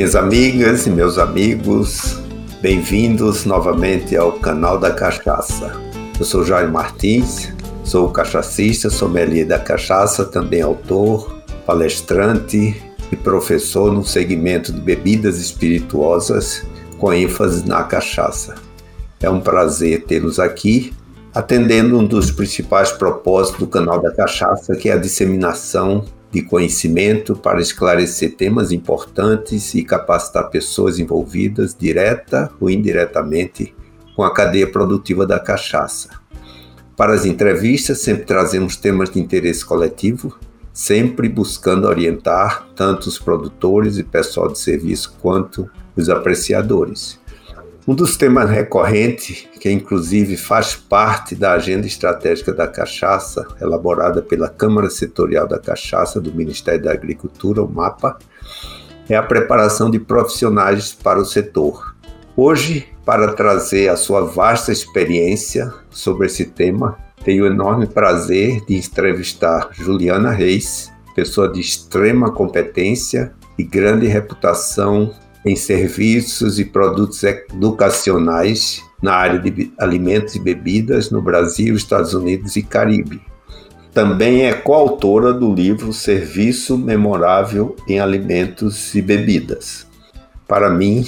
Minhas amigas e meus amigos, bem-vindos novamente ao canal da Cachaça. Eu sou Jair Martins, sou cachacista, sommelier da cachaça, também autor, palestrante e professor no segmento de bebidas espirituosas com ênfase na cachaça. É um prazer tê-los aqui, atendendo um dos principais propósitos do canal da Cachaça, que é a disseminação de conhecimento para esclarecer temas importantes e capacitar pessoas envolvidas, direta ou indiretamente, com a cadeia produtiva da cachaça. Para as entrevistas, sempre trazemos temas de interesse coletivo, sempre buscando orientar tanto os produtores e pessoal de serviço quanto os apreciadores. Um dos temas recorrentes, que inclusive faz parte da agenda estratégica da cachaça, elaborada pela Câmara Setorial da Cachaça do Ministério da Agricultura, o MAPA, é a preparação de profissionais para o setor. Hoje, para trazer a sua vasta experiência sobre esse tema, tenho o enorme prazer de entrevistar Juliana Reis, pessoa de extrema competência e grande reputação em serviços e produtos educacionais na área de alimentos e bebidas no Brasil, Estados Unidos e Caribe. Também é coautora do livro Serviço Memorável em Alimentos e Bebidas. Para mim,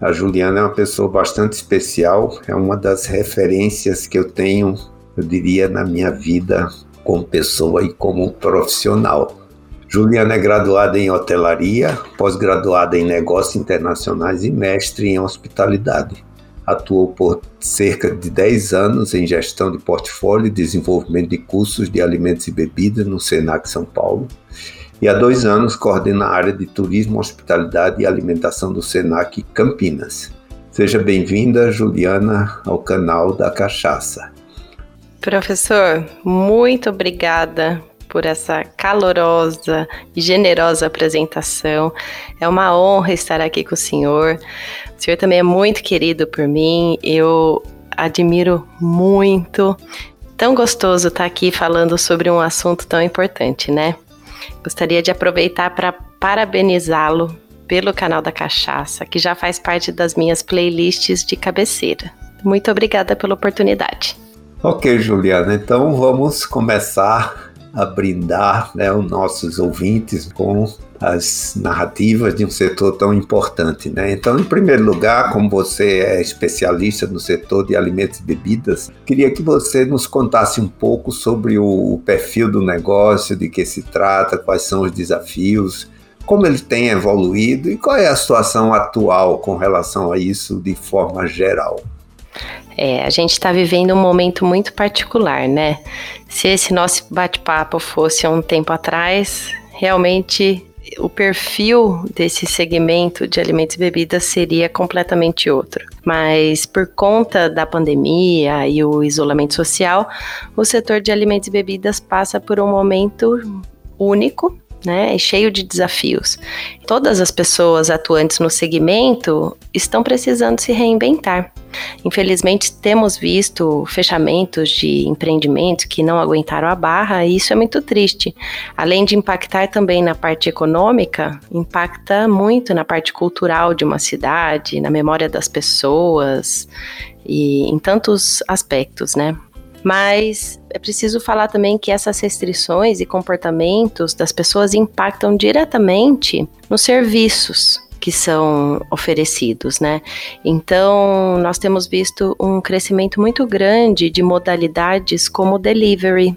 a Juliana é uma pessoa bastante especial, é uma das referências que eu tenho, eu diria, na minha vida como pessoa e como profissional. Juliana é graduada em hotelaria, pós-graduada em negócios internacionais e mestre em hospitalidade. Atuou por cerca de 10 anos em gestão de portfólio e desenvolvimento de cursos de alimentos e bebidas no Senac São Paulo. E há dois anos coordena a área de turismo, hospitalidade e alimentação do Senac Campinas. Seja bem-vinda, Juliana, ao canal da Cachaça. Professor, muito obrigada por essa calorosa e generosa apresentação. É uma honra estar aqui com o senhor. O senhor também é muito querido por mim. Eu admiro muito. Tão gostoso estar aqui falando sobre um assunto tão importante, né? Gostaria de aproveitar para parabenizá-lo pelo canal da Cachaça, que já faz parte das minhas playlists de cabeceira. Muito obrigada pela oportunidade. Ok, Juliana, então vamos começar a brindar né, os nossos ouvintes com as narrativas de um setor tão importante. Né? Então, em primeiro lugar, como você é especialista no setor de alimentos e bebidas, queria que você nos contasse um pouco sobre o perfil do negócio, de que se trata, quais são os desafios, como ele tem evoluído e qual é a situação atual com relação a isso de forma geral. É, a gente está vivendo um momento muito particular, né? Se esse nosso bate-papo fosse há um tempo atrás, realmente o perfil desse segmento de alimentos e bebidas seria completamente outro. Mas por conta da pandemia e o isolamento social, o setor de alimentos e bebidas passa por um momento único né, cheio de desafios. Todas as pessoas atuantes no segmento estão precisando se reinventar. Infelizmente, temos visto fechamentos de empreendimentos que não aguentaram a barra e isso é muito triste. Além de impactar também na parte econômica, impacta muito na parte cultural de uma cidade, na memória das pessoas e em tantos aspectos, né? Mas é preciso falar também que essas restrições e comportamentos das pessoas impactam diretamente nos serviços que são oferecidos, né? Então, nós temos visto um crescimento muito grande de modalidades como delivery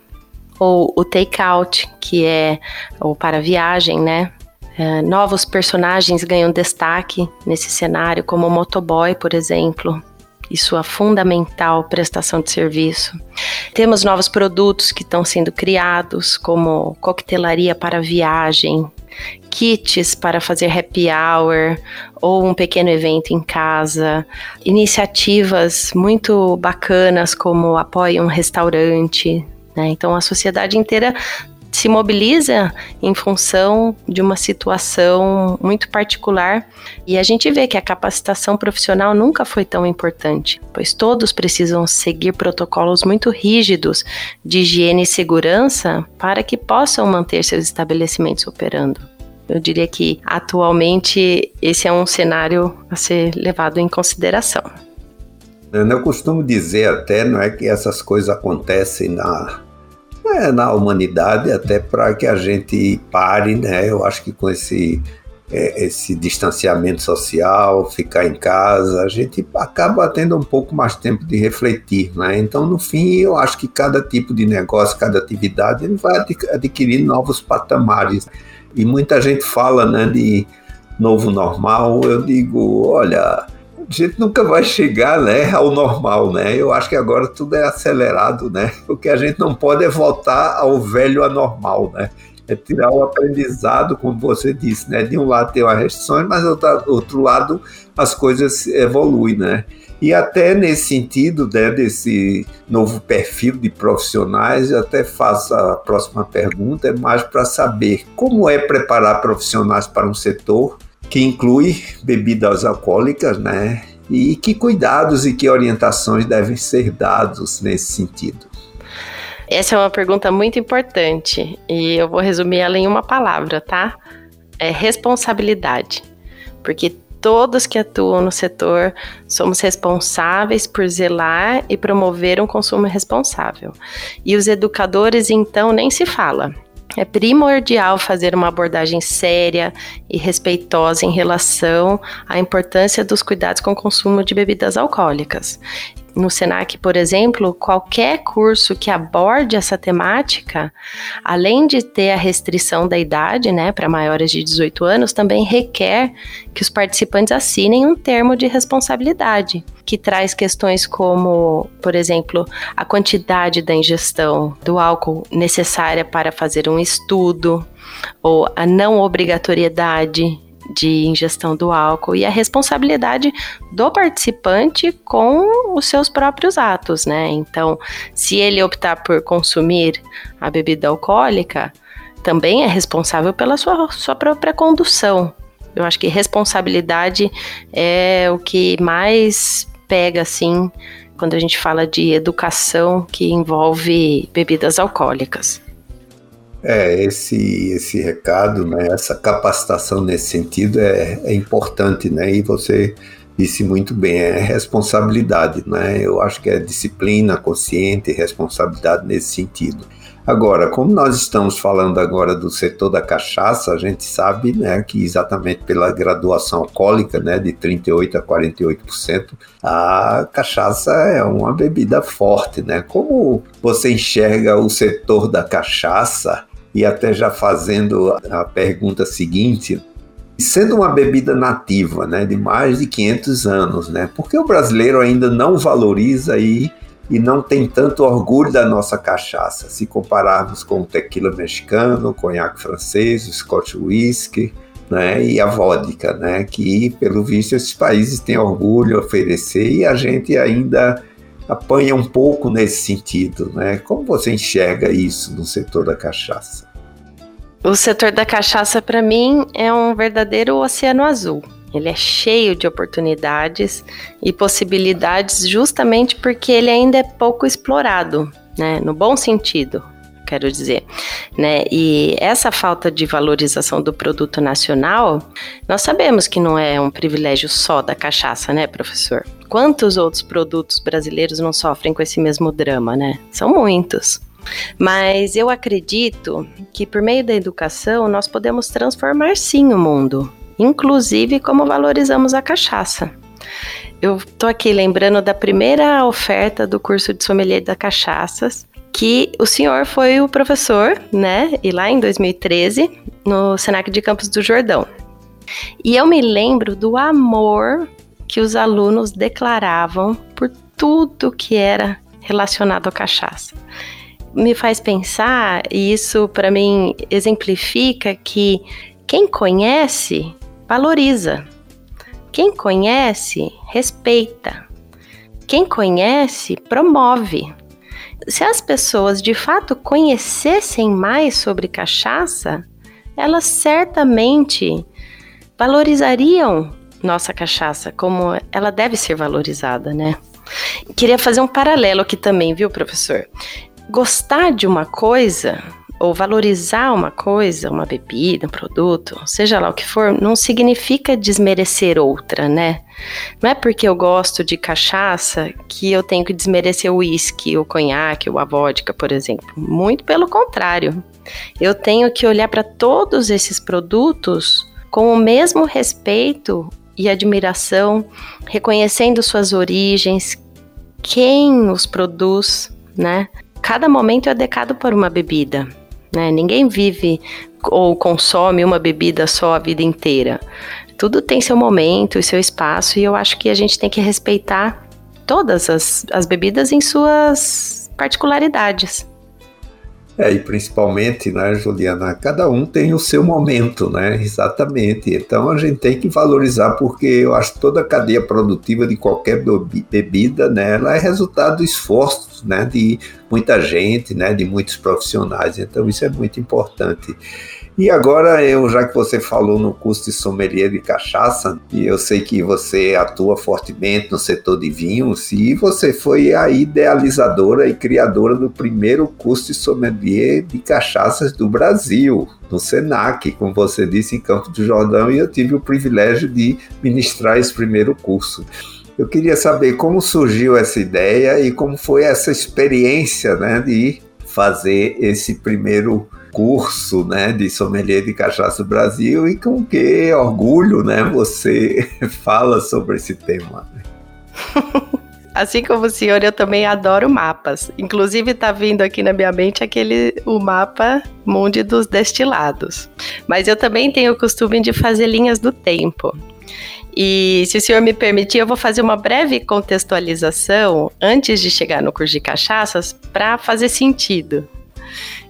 ou o take-out, que é o para viagem, né? É, novos personagens ganham destaque nesse cenário, como o motoboy, por exemplo, e sua fundamental prestação de serviço. Temos novos produtos que estão sendo criados, como coquetelaria para viagem, kits para fazer happy hour ou um pequeno evento em casa, iniciativas muito bacanas como apoie um restaurante. Né? Então a sociedade inteira se mobiliza em função de uma situação muito particular e a gente vê que a capacitação profissional nunca foi tão importante, pois todos precisam seguir protocolos muito rígidos de higiene e segurança para que possam manter seus estabelecimentos operando. eu diria que atualmente esse é um cenário a ser levado em consideração. Eu costumo dizer até, não é que essas coisas acontecem na, é, na humanidade até para que a gente pare, né? Eu acho que com esse é, esse distanciamento social, ficar em casa, a gente acaba tendo um pouco mais tempo de refletir, né? Então, no fim, eu acho que cada tipo de negócio, cada atividade, ele vai adquirindo novos patamares. E muita gente fala, né, de novo normal. Eu digo, olha, a gente nunca vai chegar, né, ao normal, né? Eu acho que agora tudo é acelerado, né? O que a gente não pode é voltar ao velho anormal, né? é tirar o aprendizado, como você disse, né? De um lado tem as restrições, mas do outro lado as coisas evoluem, né? E até nesse sentido, né, desse novo perfil de profissionais, eu até faço a próxima pergunta, é mais para saber como é preparar profissionais para um setor que inclui bebidas alcoólicas, né? E que cuidados e que orientações devem ser dados nesse sentido. Essa é uma pergunta muito importante e eu vou resumir ela em uma palavra, tá? É responsabilidade. Porque todos que atuam no setor somos responsáveis por zelar e promover um consumo responsável. E os educadores, então, nem se fala. É primordial fazer uma abordagem séria e respeitosa em relação à importância dos cuidados com o consumo de bebidas alcoólicas no SENAC, por exemplo, qualquer curso que aborde essa temática, além de ter a restrição da idade, né, para maiores de 18 anos, também requer que os participantes assinem um termo de responsabilidade, que traz questões como, por exemplo, a quantidade da ingestão do álcool necessária para fazer um estudo, ou a não obrigatoriedade de ingestão do álcool e a responsabilidade do participante com os seus próprios atos, né? Então, se ele optar por consumir a bebida alcoólica, também é responsável pela sua, sua própria condução. Eu acho que responsabilidade é o que mais pega, assim, quando a gente fala de educação que envolve bebidas alcoólicas. É, esse, esse recado, né, essa capacitação nesse sentido é, é importante, né, e você disse muito bem, é responsabilidade, né, eu acho que é disciplina consciente, responsabilidade nesse sentido. Agora, como nós estamos falando agora do setor da cachaça, a gente sabe né, que exatamente pela graduação alcoólica né, de 38% a 48%, a cachaça é uma bebida forte. Né? Como você enxerga o setor da cachaça e até já fazendo a pergunta seguinte, sendo uma bebida nativa, né, de mais de 500 anos, né, por que o brasileiro ainda não valoriza e, e não tem tanto orgulho da nossa cachaça, se compararmos com o tequila mexicano, o conhaque francês, o scotch whisky, né, e a vodka, né, que pelo visto esses países têm orgulho a oferecer e a gente ainda apanha um pouco nesse sentido, né? Como você enxerga isso no setor da cachaça? O setor da cachaça, para mim, é um verdadeiro oceano azul. Ele é cheio de oportunidades e possibilidades justamente porque ele ainda é pouco explorado, né? No bom sentido, quero dizer, né? E essa falta de valorização do produto nacional, nós sabemos que não é um privilégio só da cachaça, né, professor? Quantos outros produtos brasileiros não sofrem com esse mesmo drama, né? São muitos. Mas eu acredito que por meio da educação nós podemos transformar sim o mundo, inclusive como valorizamos a cachaça. Eu tô aqui lembrando da primeira oferta do curso de sommelier da cachaças, que o senhor foi o professor, né? E lá em 2013, no Senac de Campos do Jordão. E eu me lembro do amor que os alunos declaravam por tudo que era relacionado à cachaça me faz pensar, e isso para mim exemplifica que quem conhece valoriza. Quem conhece respeita. Quem conhece promove. Se as pessoas de fato conhecessem mais sobre cachaça, elas certamente valorizariam nossa cachaça como ela deve ser valorizada, né? Queria fazer um paralelo aqui também, viu, professor? gostar de uma coisa ou valorizar uma coisa, uma bebida, um produto, seja lá o que for, não significa desmerecer outra, né? Não é porque eu gosto de cachaça que eu tenho que desmerecer o uísque, o conhaque, a vodka, por exemplo. Muito pelo contrário. Eu tenho que olhar para todos esses produtos com o mesmo respeito e admiração, reconhecendo suas origens, quem os produz, né? Cada momento é adequado por uma bebida, né? Ninguém vive ou consome uma bebida só a vida inteira. Tudo tem seu momento e seu espaço, e eu acho que a gente tem que respeitar todas as, as bebidas em suas particularidades. É, e principalmente, né, Juliana, cada um tem o seu momento, né? Exatamente. Então a gente tem que valorizar, porque eu acho que toda a cadeia produtiva de qualquer bebida, né, ela é resultado do esforço, né, de muita gente, né, de muitos profissionais. Então isso é muito importante. E agora, eu, já que você falou no curso de sommelier de cachaça, e eu sei que você atua fortemente no setor de vinhos, e você foi a idealizadora e criadora do primeiro curso de sommelier de cachaças do Brasil, no SENAC, como você disse, em Campo do Jordão, e eu tive o privilégio de ministrar esse primeiro curso. Eu queria saber como surgiu essa ideia e como foi essa experiência né, de fazer esse primeiro curso né, de sommelier de cachaça do Brasil e com que orgulho né, você fala sobre esse tema. Assim como o senhor, eu também adoro mapas. Inclusive, está vindo aqui na minha mente aquele o mapa mundi dos destilados. Mas eu também tenho o costume de fazer linhas do tempo. E se o senhor me permitir, eu vou fazer uma breve contextualização antes de chegar no curso de cachaças para fazer sentido.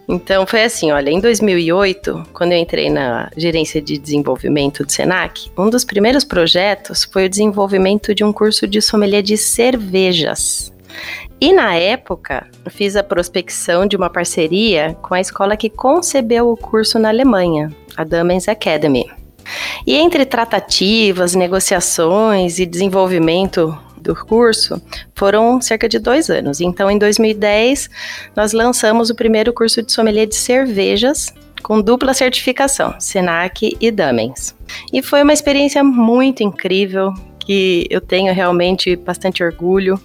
Então foi assim, olha, em 2008, quando eu entrei na gerência de desenvolvimento do Senac, um dos primeiros projetos foi o desenvolvimento de um curso de sommelier de cervejas. E na época, fiz a prospecção de uma parceria com a escola que concebeu o curso na Alemanha, a Damens Academy. E entre tratativas, negociações e desenvolvimento do curso foram cerca de dois anos. Então, em 2010, nós lançamos o primeiro curso de sommelier de cervejas com dupla certificação, Senac e Damens. E foi uma experiência muito incrível, que eu tenho realmente bastante orgulho.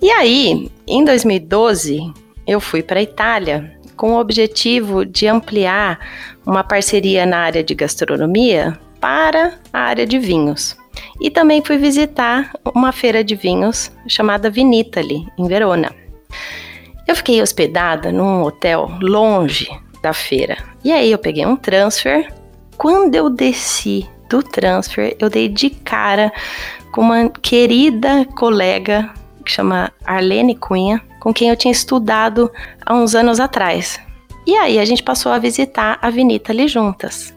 E aí, em 2012, eu fui para a Itália com o objetivo de ampliar uma parceria na área de gastronomia para a área de vinhos. E também fui visitar uma feira de vinhos chamada Vinitali, em Verona. Eu fiquei hospedada num hotel longe da feira. E aí eu peguei um transfer. Quando eu desci do transfer, eu dei de cara com uma querida colega que chama Arlene Cunha, com quem eu tinha estudado há uns anos atrás. E aí a gente passou a visitar a Vinitali juntas.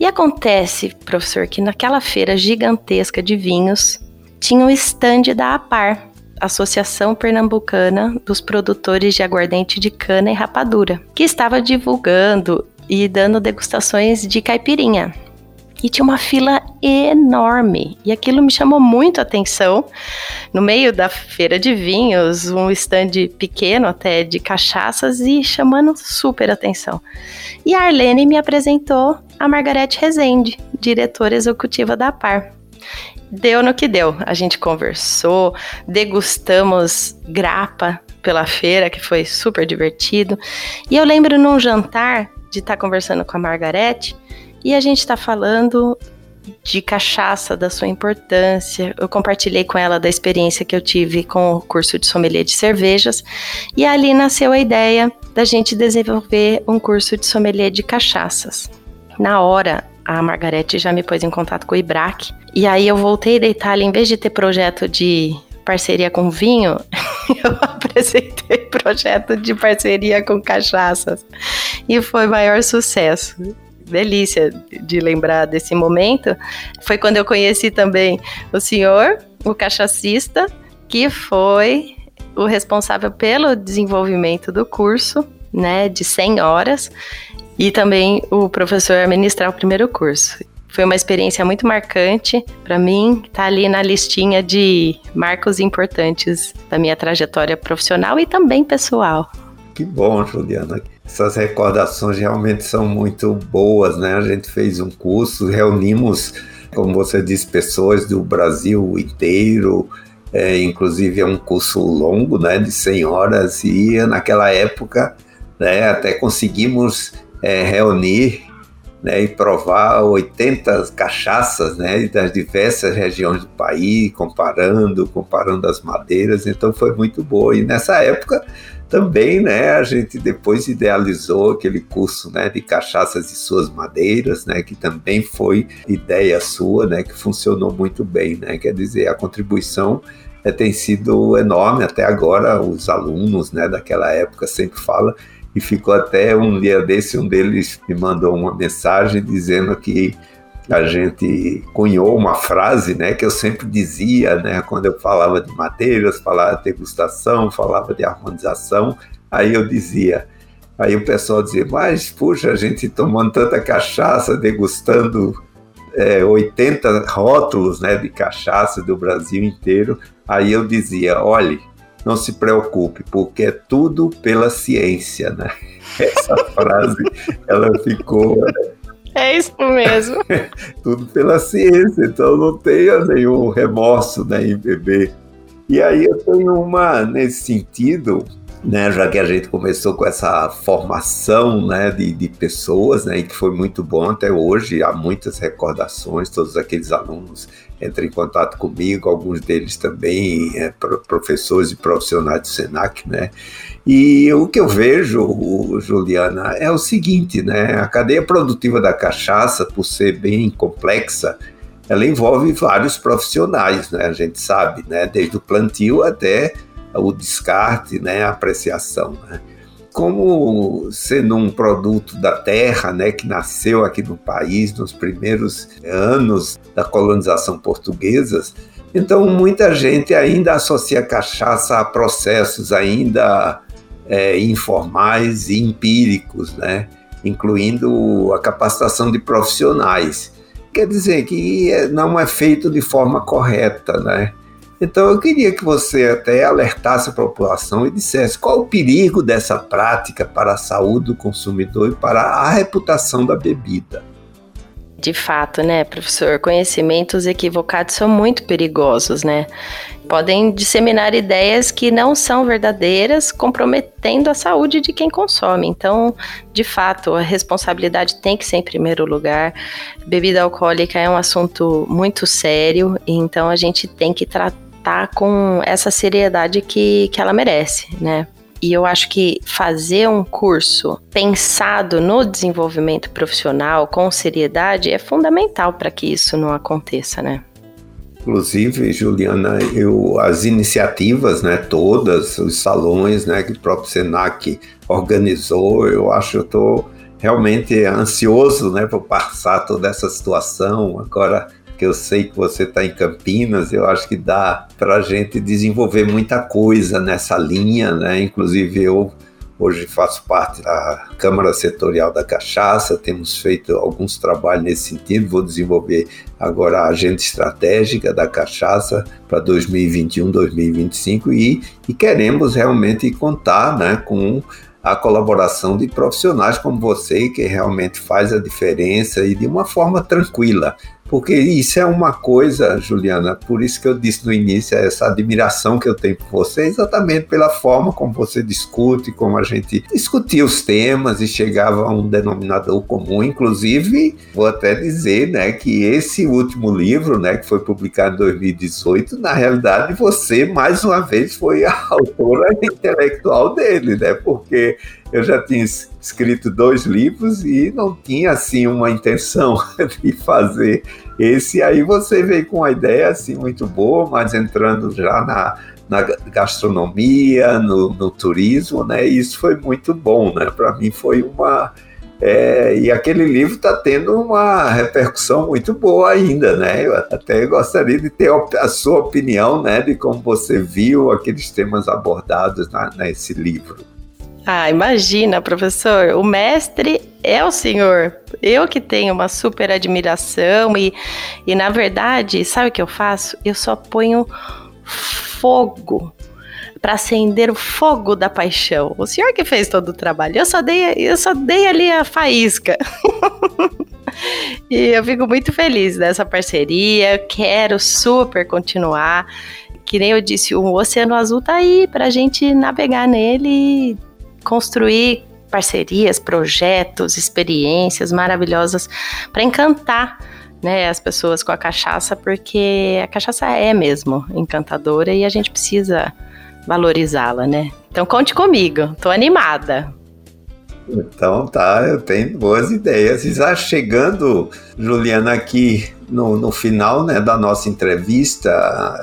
E acontece, professor, que naquela feira gigantesca de vinhos tinha um stand da APAR, Associação Pernambucana dos Produtores de Aguardente de Cana e Rapadura, que estava divulgando e dando degustações de caipirinha. E tinha uma fila enorme. E aquilo me chamou muito a atenção. No meio da feira de vinhos, um stand pequeno até de cachaças e chamando super atenção. E a Arlene me apresentou a Margarete Rezende, diretora executiva da PAR. Deu no que deu. A gente conversou, degustamos grapa pela feira, que foi super divertido. E eu lembro num jantar de estar tá conversando com a Margarete e a gente está falando de cachaça, da sua importância. Eu compartilhei com ela da experiência que eu tive com o curso de sommelier de cervejas e ali nasceu a ideia da gente desenvolver um curso de sommelier de cachaças. Na hora, a Margarete já me pôs em contato com o IBRAC. E aí eu voltei da Itália, em vez de ter projeto de parceria com vinho, eu apresentei projeto de parceria com cachaças. E foi maior sucesso. Delícia de lembrar desse momento. Foi quando eu conheci também o senhor, o cachacista, que foi o responsável pelo desenvolvimento do curso, né, de 100 horas, e também o professor ministrar o primeiro curso. Foi uma experiência muito marcante para mim, tá ali na listinha de marcos importantes da minha trajetória profissional e também pessoal. Que bom, Juliana. essas recordações realmente são muito boas, né? A gente fez um curso, reunimos, como você disse, pessoas do Brasil inteiro, é, inclusive é um curso longo, né, de 100 horas, e naquela época né, até conseguimos é, reunir né, e provar 80 cachaças né, das diversas regiões do país, comparando, comparando as madeiras, então foi muito boa. E nessa época também, né, a gente depois idealizou aquele curso, né, de cachaças e suas madeiras, né, que também foi ideia sua, né, que funcionou muito bem, né, quer dizer, a contribuição é, tem sido enorme até agora, os alunos, né, daquela época sempre falam, e ficou até um dia desse, um deles me mandou uma mensagem dizendo que a gente cunhou uma frase, né, que eu sempre dizia, né, quando eu falava de madeiras, falava de degustação, falava de harmonização, aí eu dizia, aí o pessoal dizia, mas puxa, a gente tomando tanta cachaça, degustando é, 80 rótulos, né, de cachaça do Brasil inteiro, aí eu dizia, olhe, não se preocupe, porque é tudo pela ciência, né? Essa frase, ela ficou é isso mesmo. Tudo pela ciência, então não tenha nenhum remorso né, em beber. E aí eu tenho uma, nesse sentido, né, já que a gente começou com essa formação né, de, de pessoas, né, que foi muito bom até hoje, há muitas recordações, todos aqueles alunos entram em contato comigo, alguns deles também é, professores e profissionais do SENAC, né, e o que eu vejo, Juliana, é o seguinte, né? A cadeia produtiva da cachaça, por ser bem complexa, ela envolve vários profissionais, né? A gente sabe, né? Desde o plantio até o descarte, né? A apreciação, né? Como sendo um produto da terra, né? Que nasceu aqui no país nos primeiros anos da colonização portuguesa, então muita gente ainda associa cachaça a processos ainda é, informais e empíricos, né? incluindo a capacitação de profissionais. Quer dizer que é, não é feito de forma correta, né? Então eu queria que você até alertasse a população e dissesse qual o perigo dessa prática para a saúde do consumidor e para a reputação da bebida. De fato, né, professor? Conhecimentos equivocados são muito perigosos, né? Podem disseminar ideias que não são verdadeiras, comprometendo a saúde de quem consome. Então, de fato, a responsabilidade tem que ser em primeiro lugar. Bebida alcoólica é um assunto muito sério, então a gente tem que tratar com essa seriedade que, que ela merece, né? E eu acho que fazer um curso pensado no desenvolvimento profissional com seriedade é fundamental para que isso não aconteça, né? Inclusive, Juliana, eu, as iniciativas, né, todas, os salões, né, que o próprio Senac organizou, eu acho que estou realmente ansioso, né, por passar toda essa situação. Agora, que eu sei que você está em Campinas, eu acho que dá para a gente desenvolver muita coisa nessa linha, né? Inclusive eu hoje faço parte da Câmara Setorial da Cachaça, temos feito alguns trabalhos nesse sentido, vou desenvolver agora a agenda estratégica da cachaça para 2021, 2025 e, e queremos realmente contar né, com a colaboração de profissionais como você, que realmente faz a diferença e de uma forma tranquila. Porque isso é uma coisa, Juliana, por isso que eu disse no início, essa admiração que eu tenho por você, exatamente pela forma como você discute, como a gente discutia os temas e chegava a um denominador comum. Inclusive, vou até dizer né, que esse último livro, né, que foi publicado em 2018, na realidade você, mais uma vez, foi a autora intelectual dele, né? Porque eu já tinha escrito dois livros e não tinha assim uma intenção de fazer esse. Aí você veio com uma ideia assim muito boa, mas entrando já na, na gastronomia, no, no turismo, né? E isso foi muito bom, né? Para mim foi uma é, e aquele livro está tendo uma repercussão muito boa ainda, né? Eu até gostaria de ter a sua opinião, né, de como você viu aqueles temas abordados na, nesse livro. Ah, imagina, professor, o mestre é o senhor. Eu que tenho uma super admiração e, e na verdade, sabe o que eu faço? Eu só ponho fogo para acender o fogo da paixão. O senhor que fez todo o trabalho. Eu só dei, eu só dei ali a faísca. e eu fico muito feliz dessa parceria. Quero super continuar. Que nem eu disse, o Oceano Azul tá aí para a gente navegar nele construir parcerias, projetos, experiências maravilhosas para encantar né, as pessoas com a cachaça, porque a cachaça é mesmo encantadora e a gente precisa valorizá-la, né? Então conte comigo, tô animada. Então tá, eu tenho boas ideias. E já chegando, Juliana, aqui no, no final né, da nossa entrevista,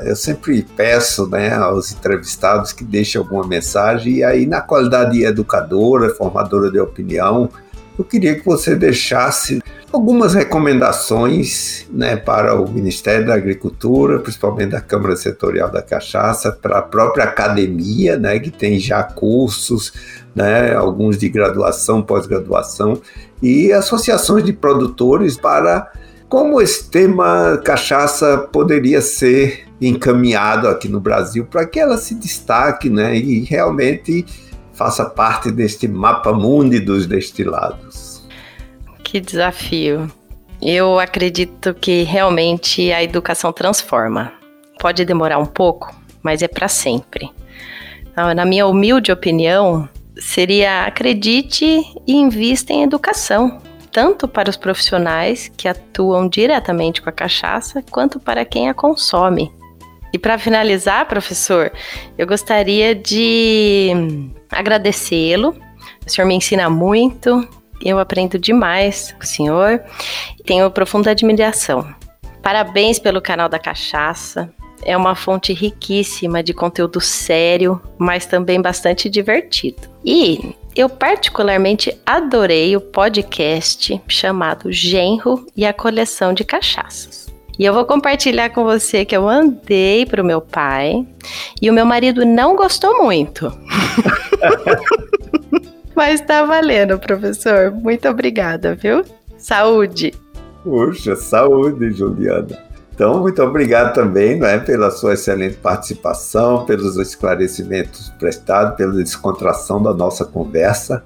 eu sempre peço né, aos entrevistados que deixem alguma mensagem, e aí, na qualidade de educadora, formadora de opinião, eu queria que você deixasse algumas recomendações né, para o Ministério da Agricultura, principalmente da Câmara Setorial da Cachaça, para a própria academia, né, que tem já cursos, né, alguns de graduação, pós-graduação, e associações de produtores para como esse tema cachaça poderia ser encaminhado aqui no Brasil para que ela se destaque né, e realmente faça parte deste mapa mundi dos destilados. Que desafio. Eu acredito que realmente a educação transforma. Pode demorar um pouco, mas é para sempre. Então, na minha humilde opinião, seria acredite e invista em educação, tanto para os profissionais que atuam diretamente com a cachaça, quanto para quem a consome. E para finalizar, professor, eu gostaria de agradecê-lo. O senhor me ensina muito, eu aprendo demais com o senhor. Tenho profunda admiração. Parabéns pelo canal da Cachaça. É uma fonte riquíssima de conteúdo sério, mas também bastante divertido. E eu particularmente adorei o podcast chamado Genro e a Coleção de Cachaças. E eu vou compartilhar com você que eu mandei pro meu pai e o meu marido não gostou muito. Mas tá valendo, professor. Muito obrigada, viu? Saúde. Puxa, saúde, Juliana. Então, muito obrigado também não é, pela sua excelente participação, pelos esclarecimentos prestados, pela descontração da nossa conversa.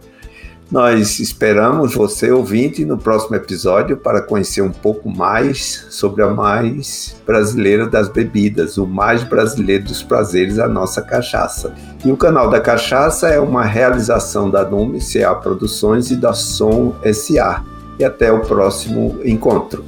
Nós esperamos você, ouvinte, no próximo episódio para conhecer um pouco mais sobre a mais brasileira das bebidas, o mais brasileiro dos prazeres, a nossa cachaça. E o canal da Cachaça é uma realização da Nume CA Produções e da Som SA. E até o próximo encontro.